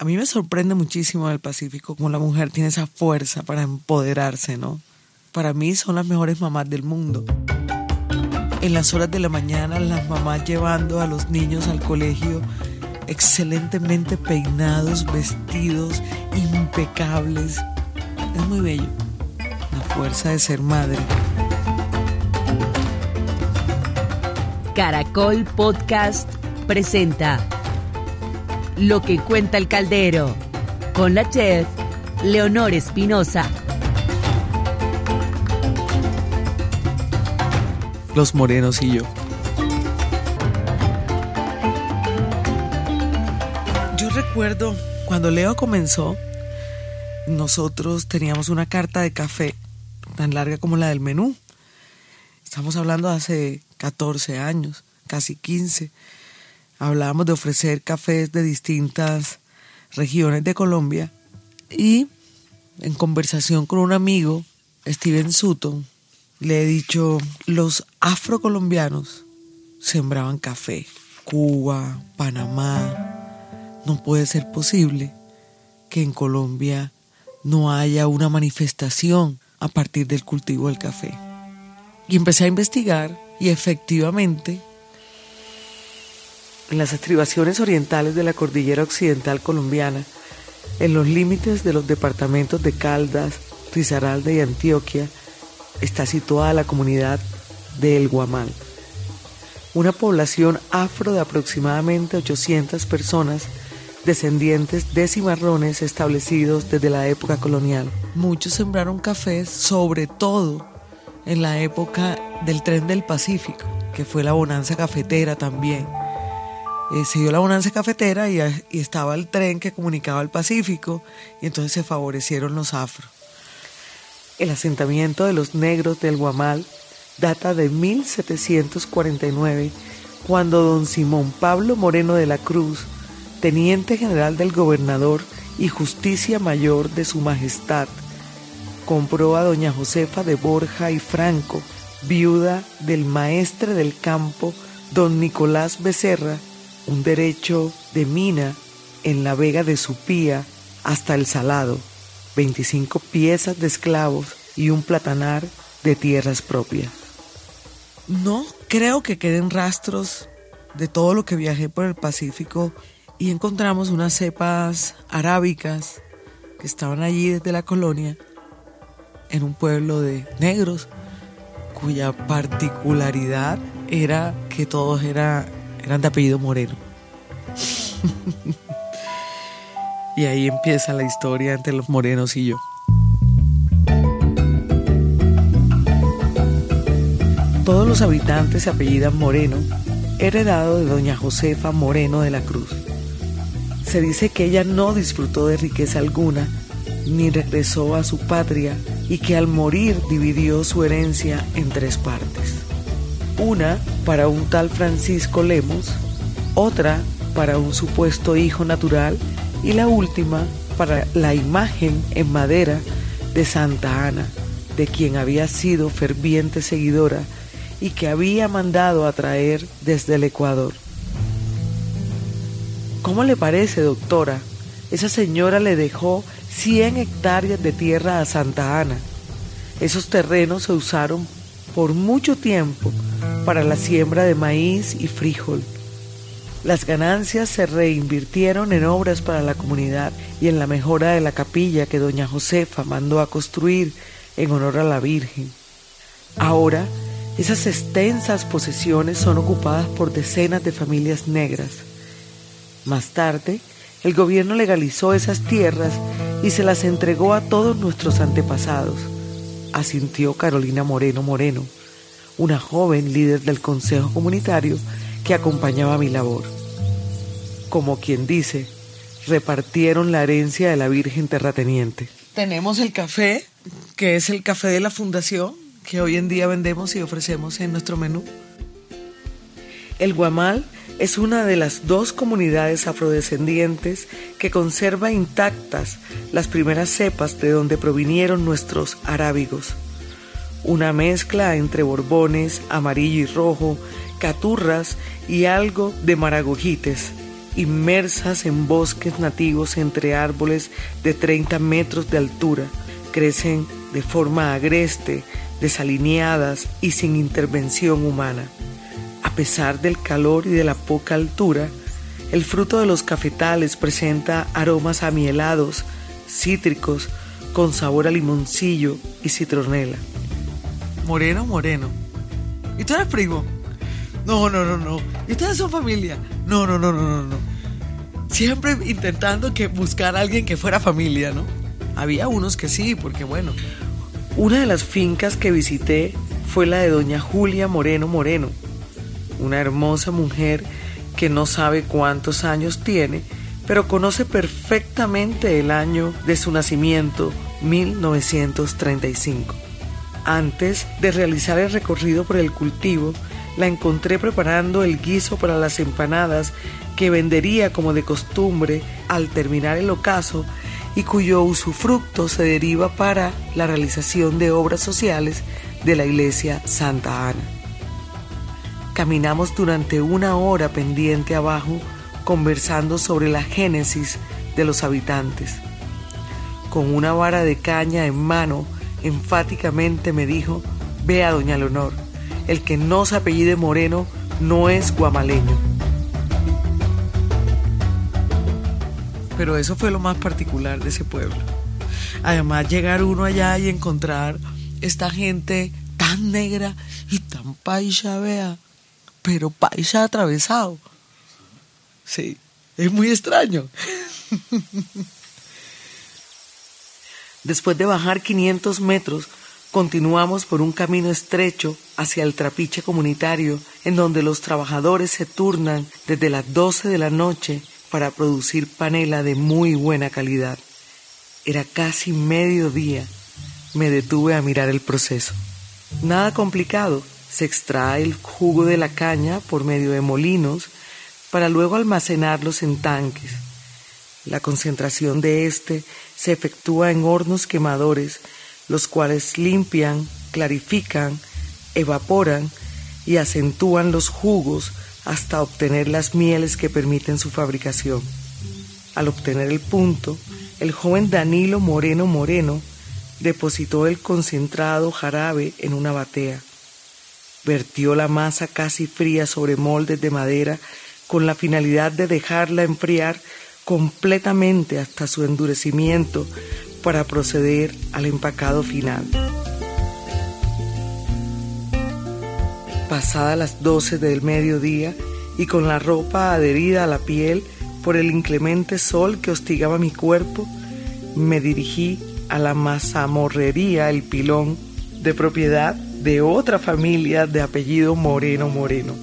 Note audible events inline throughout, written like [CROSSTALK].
A mí me sorprende muchísimo el Pacífico como la mujer tiene esa fuerza para empoderarse, ¿no? Para mí son las mejores mamás del mundo. En las horas de la mañana las mamás llevando a los niños al colegio excelentemente peinados, vestidos, impecables. Es muy bello. La fuerza de ser madre. Caracol Podcast presenta Lo que cuenta el caldero con la chef Leonor Espinosa. Los morenos y yo. Yo recuerdo cuando Leo comenzó, nosotros teníamos una carta de café tan larga como la del menú. Estamos hablando de hace 14 años, casi 15. Hablábamos de ofrecer cafés de distintas regiones de Colombia y en conversación con un amigo, Steven Sutton, le he dicho, los afrocolombianos sembraban café, Cuba, Panamá. No puede ser posible que en Colombia no haya una manifestación a partir del cultivo del café. Y empecé a investigar y efectivamente en las estribaciones orientales de la cordillera occidental colombiana, en los límites de los departamentos de Caldas, Risaralda y Antioquia, está situada la comunidad de El Guamal, una población afro de aproximadamente 800 personas descendientes de cimarrones establecidos desde la época colonial. Muchos sembraron cafés, sobre todo en la época del tren del Pacífico, que fue la bonanza cafetera también. Eh, se dio la bonanza cafetera y, estaba el tren que comunicaba el Pacífico y entonces se favorecieron los afros. El asentamiento de los negros del Guamal data de 1749, cuando don Simón Pablo Moreno de la Cruz, teniente general del gobernador y justicia mayor de su majestad, compró a doña Josefa de Borja y Franco, viuda del maestre del campo, don Nicolás Becerra, un derecho de mina en la vega de Supía hasta el Salado, 25 piezas de esclavos y un platanar de tierras propias. No creo que queden rastros de todo lo que viajé por el Pacífico y encontramos unas cepas arábicas que estaban allí desde la colonia en un pueblo de negros cuya particularidad era que todos era, eran de apellido Moreno. y ahí empieza la historia entre los morenos y yo. Todos los habitantes se apellidan Moreno, heredado de doña Josefa Moreno de la Cruz. Se dice que ella no disfrutó de riqueza alguna, ni regresó a su patria y que al morir dividió su herencia en tres partes. Una para un tal Francisco Lemos, otra para un supuesto hijo natural y la última para la imagen en madera de Santa Ana, de quien había sido ferviente seguidora y que había mandado a traer desde el Ecuador. ¿Cómo le parece, doctora? Esa señora le dejó 100 hectáreas de tierra a Santa Ana. Esos terrenos se usaron por mucho tiempo para la siembra de maíz y frijol. Las ganancias se reinvirtieron en obras para la comunidad y en la mejora de la capilla que doña Josefa mandó a construir en honor a la Virgen. Ahora, esas extensas posesiones son ocupadas por decenas de familias negras. Más tarde, el gobierno legalizó esas tierras y se las entregó a todos nuestros antepasados, asintió Carolina Moreno Moreno, una joven líder del Consejo Comunitario que acompañaba mi labor. Como quien dice, repartieron la herencia de la Virgen Terrateniente. Tenemos el café, que es el café de la Fundación, que hoy en día vendemos y ofrecemos en nuestro menú. El Guamal es una de las dos comunidades afrodescendientes que conserva intactas las primeras cepas de donde provinieron nuestros arábigos. Una mezcla entre borbones, amarillo y rojo, caturras y algo de maragogites, inmersas en bosques nativos entre árboles de 30 metros de altura, crecen de forma agreste, desalineadas y sin intervención humana. A pesar del calor y de la poca altura, el fruto de los cafetales presenta aromas amielados, cítricos, con sabor a limoncillo y citronela. Moreno, moreno. ¿Y tú eres primo? No, no, no, no. ¿Y ustedes son familia? No, no, no, no, no, no. Siempre intentando que buscar a alguien que fuera familia, ¿no? Había unos que sí, porque bueno. Una de las fincas que visité fue la de doña Julia Moreno Moreno, una hermosa mujer que no sabe cuántos años tiene, pero conoce perfectamente el año de su nacimiento, 1935. Antes de realizar el recorrido por el cultivo, la encontré preparando el guiso para las empanadas que vendería como de costumbre al terminar el ocaso y cuyo usufructo se deriva para la realización de obras sociales de la iglesia Santa Ana. Caminamos durante una hora pendiente abajo conversando sobre la génesis de los habitantes. Con una vara de caña en mano, enfáticamente me dijo, ve a doña Leonor, el que no se apellide Moreno no es guamaleño. Pero eso fue lo más particular de ese pueblo. Además, llegar uno allá y encontrar esta gente tan negra y tan paisa, vea, pero paisa atravesado. Sí, es muy extraño. [LAUGHS] Después de bajar 500 metros, continuamos por un camino estrecho hacia el trapiche comunitario, en donde los trabajadores se turnan desde las 12 de la noche para producir panela de muy buena calidad. Era casi mediodía. Me detuve a mirar el proceso. Nada complicado. Se extrae el jugo de la caña por medio de molinos para luego almacenarlos en tanques. La concentración de este se efectúa en hornos quemadores, los cuales limpian, clarifican, evaporan y acentúan los jugos hasta obtener las mieles que permiten su fabricación. Al obtener el punto, el joven Danilo Moreno Moreno depositó el concentrado jarabe en una batea. Vertió la masa casi fría sobre moldes de madera con la finalidad de dejarla enfriar completamente hasta su endurecimiento para proceder al empacado final. Pasada las 12 del mediodía y con la ropa adherida a la piel por el inclemente sol que hostigaba mi cuerpo, me dirigí a la mazamorrería El Pilón, de propiedad de otra familia de apellido Moreno Moreno.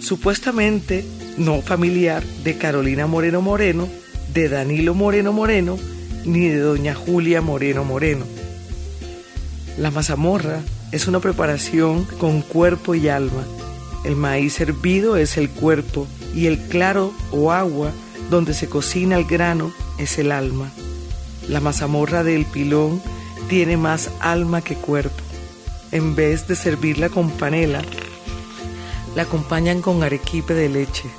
Supuestamente no familiar de Carolina Moreno Moreno, de Danilo Moreno Moreno, ni de doña Julia Moreno Moreno. La mazamorra es una preparación con cuerpo y alma. El maíz hervido es el cuerpo y el claro o agua donde se cocina el grano es el alma. La mazamorra del pilón tiene más alma que cuerpo. En vez de servirla con panela, la acompañan con arequipe de leche.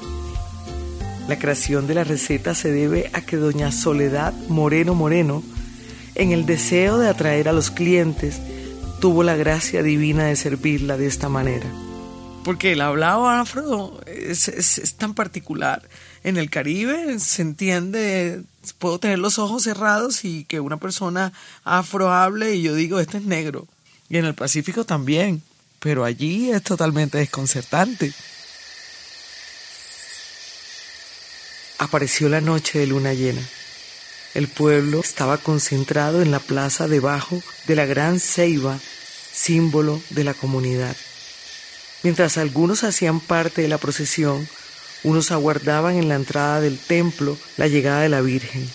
La creación de la receta se debe a que doña Soledad Moreno Moreno, en el deseo de atraer a los clientes, tuvo la gracia divina de servirla de esta manera. Porque el hablado afro es, tan particular. En el Caribe se entiende, puedo tener los ojos cerrados y que una persona afro hable y yo digo, este es negro. Y en el Pacífico también. Pero allí es totalmente desconcertante. Apareció la noche de luna llena. El pueblo estaba concentrado en la plaza debajo de la gran ceiba, símbolo de la comunidad. Mientras algunos hacían parte de la procesión, unos aguardaban en la entrada del templo la llegada de la Virgen.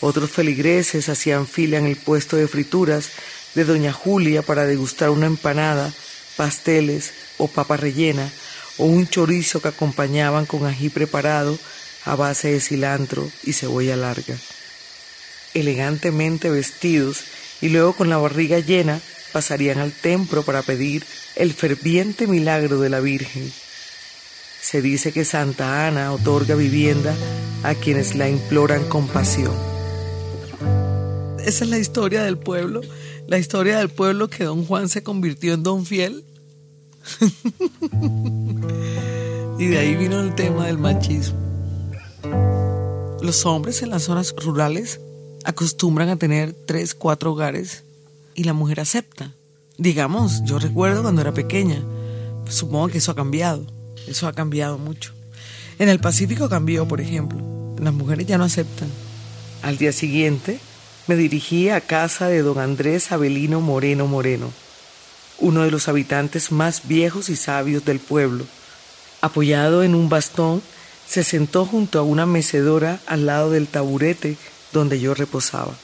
Otros feligreses hacían fila en el puesto de frituras de Doña Julia para degustar una empanada, pasteles o papa rellena o un chorizo que acompañaban con ají preparado a base de cilantro y cebolla larga. Elegantemente vestidos y luego con la barriga llena pasarían al templo para pedir el ferviente milagro de la Virgen. se dice que Santa Ana otorga vivienda a quienes la imploran con pasión. Esa es la historia del pueblo, la historia del pueblo que don Juan se convirtió en don fiel. [LAUGHS] y de ahí vino el tema del machismo. Los hombres en las zonas rurales acostumbran a tener tres, cuatro hogares y la mujer acepta. Digamos, yo recuerdo cuando era pequeña, supongo que eso ha cambiado, eso ha cambiado mucho. En el Pacífico cambió, por ejemplo, las mujeres ya no aceptan. Al día siguiente me dirigí a casa de don Andrés Abelino Moreno Moreno, uno de los habitantes más viejos y sabios del pueblo. Apoyado en un bastón, se sentó junto a una mecedora al lado del taburete donde yo reposaba.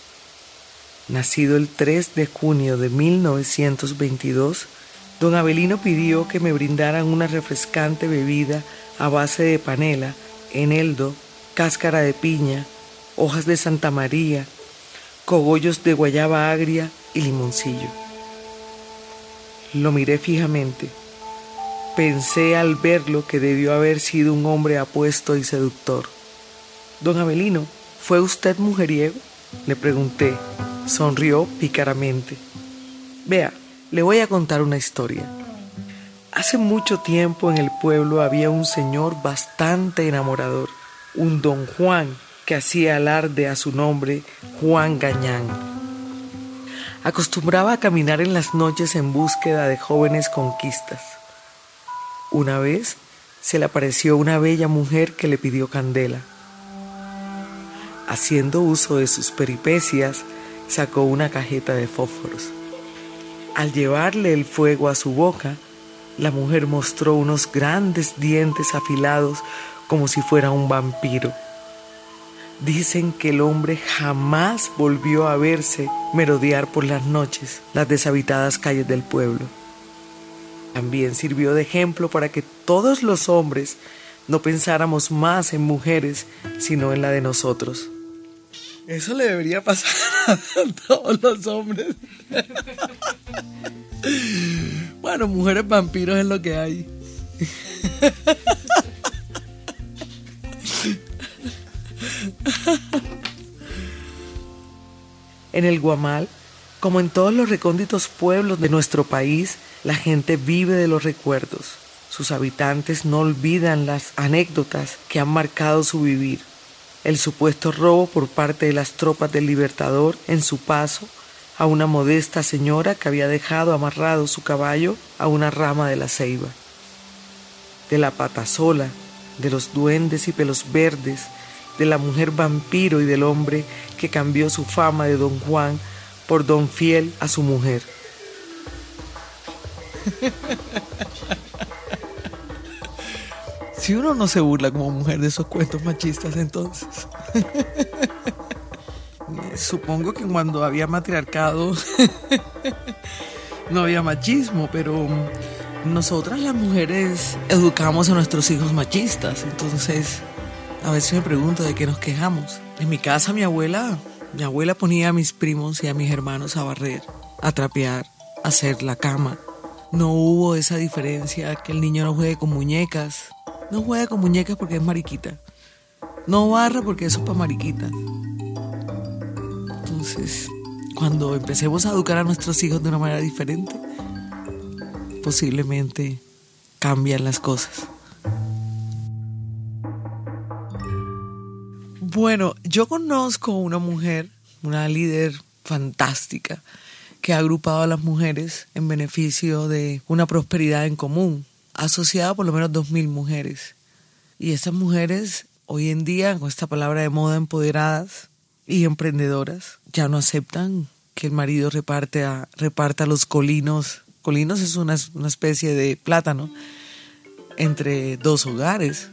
Nacido el 3 de junio de 1922, don Abelino pidió que me brindaran una refrescante bebida a base de panela, eneldo, cáscara de piña, hojas de Santa María, cogollos de guayaba agria y limoncillo. Lo miré fijamente. Pensé al verlo que debió haber sido un hombre apuesto y seductor. Don Abelino, ¿fue usted mujeriego? Le pregunté. Sonrió pícaramente. Vea, le voy a contar una historia. Hace mucho tiempo en el pueblo había un señor bastante enamorador, un don Juan que hacía alarde a su nombre Juan Gañán. Acostumbraba a caminar en las noches en búsqueda de jóvenes conquistas. Una vez se le apareció una bella mujer que le pidió candela. Haciendo uso de sus peripecias, sacó una cajeta de fósforos. Al llevarle el fuego a su boca, la mujer mostró unos grandes dientes afilados como si fuera un vampiro. Dicen que el hombre jamás volvió a verse merodear por las noches las deshabitadas calles del pueblo. También sirvió de ejemplo para que todos los hombres no pensáramos más en mujeres, sino en la de nosotros. Eso le debería pasar a todos los hombres. Bueno, mujeres vampiros es lo que hay. [LAUGHS] En el Guamal, como en todos los recónditos pueblos de nuestro país, la gente vive de los recuerdos. Sus habitantes no olvidan las anécdotas que han marcado su vivir. El supuesto robo por parte de las tropas del Libertador en su paso a una modesta señora que había dejado amarrado su caballo a una rama de la ceiba. De la patasola, de los duendes y pelos verdes, de la mujer vampiro y del hombre que cambió su fama de don Juan por don fiel a su mujer. Si uno no se burla como mujer de esos cuentos machistas, entonces. Supongo que cuando había matriarcado no había machismo, pero nosotras las mujeres educamos a nuestros hijos machistas, entonces a veces me pregunto de qué nos quejamos. En mi casa mi abuela, mi abuela ponía a mis primos y a mis hermanos a barrer, a trapear, a hacer la cama. No hubo esa diferencia que el niño no juegue con muñecas. No juegue con muñecas porque es mariquita. No barra porque eso es para mariquitas. Entonces, cuando empecemos a educar a nuestros hijos de una manera diferente, posiblemente cambian las cosas. Bueno, yo conozco una mujer, una líder fantástica, que ha agrupado a las mujeres en beneficio de una prosperidad en común, asociada por lo menos dos mil mujeres. Y estas mujeres, hoy en día, con esta palabra de moda, empoderadas y emprendedoras, ya no aceptan que el marido reparte reparta los colinos. Colinos es una, una especie de plátano entre dos hogares.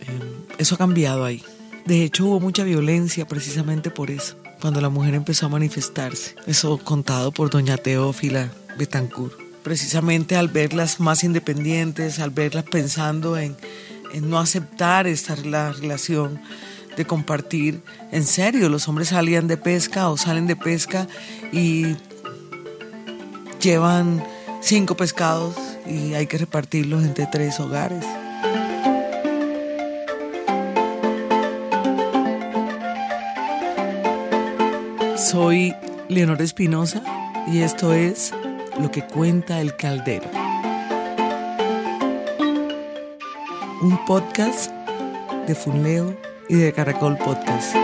Eh, eso ha cambiado ahí. De hecho, hubo mucha violencia precisamente por eso, cuando la mujer empezó a manifestarse. Eso contado por doña Teófila Betancourt. Precisamente al verlas más independientes, al verlas pensando en, en no aceptar esta la relación de compartir. En serio, los hombres salían de pesca o salen de pesca y llevan cinco pescados y hay que repartirlos entre tres hogares. Soy Leonor Espinosa y esto es Lo que cuenta el caldero. Un podcast de Funleo y de Caracol Podcast.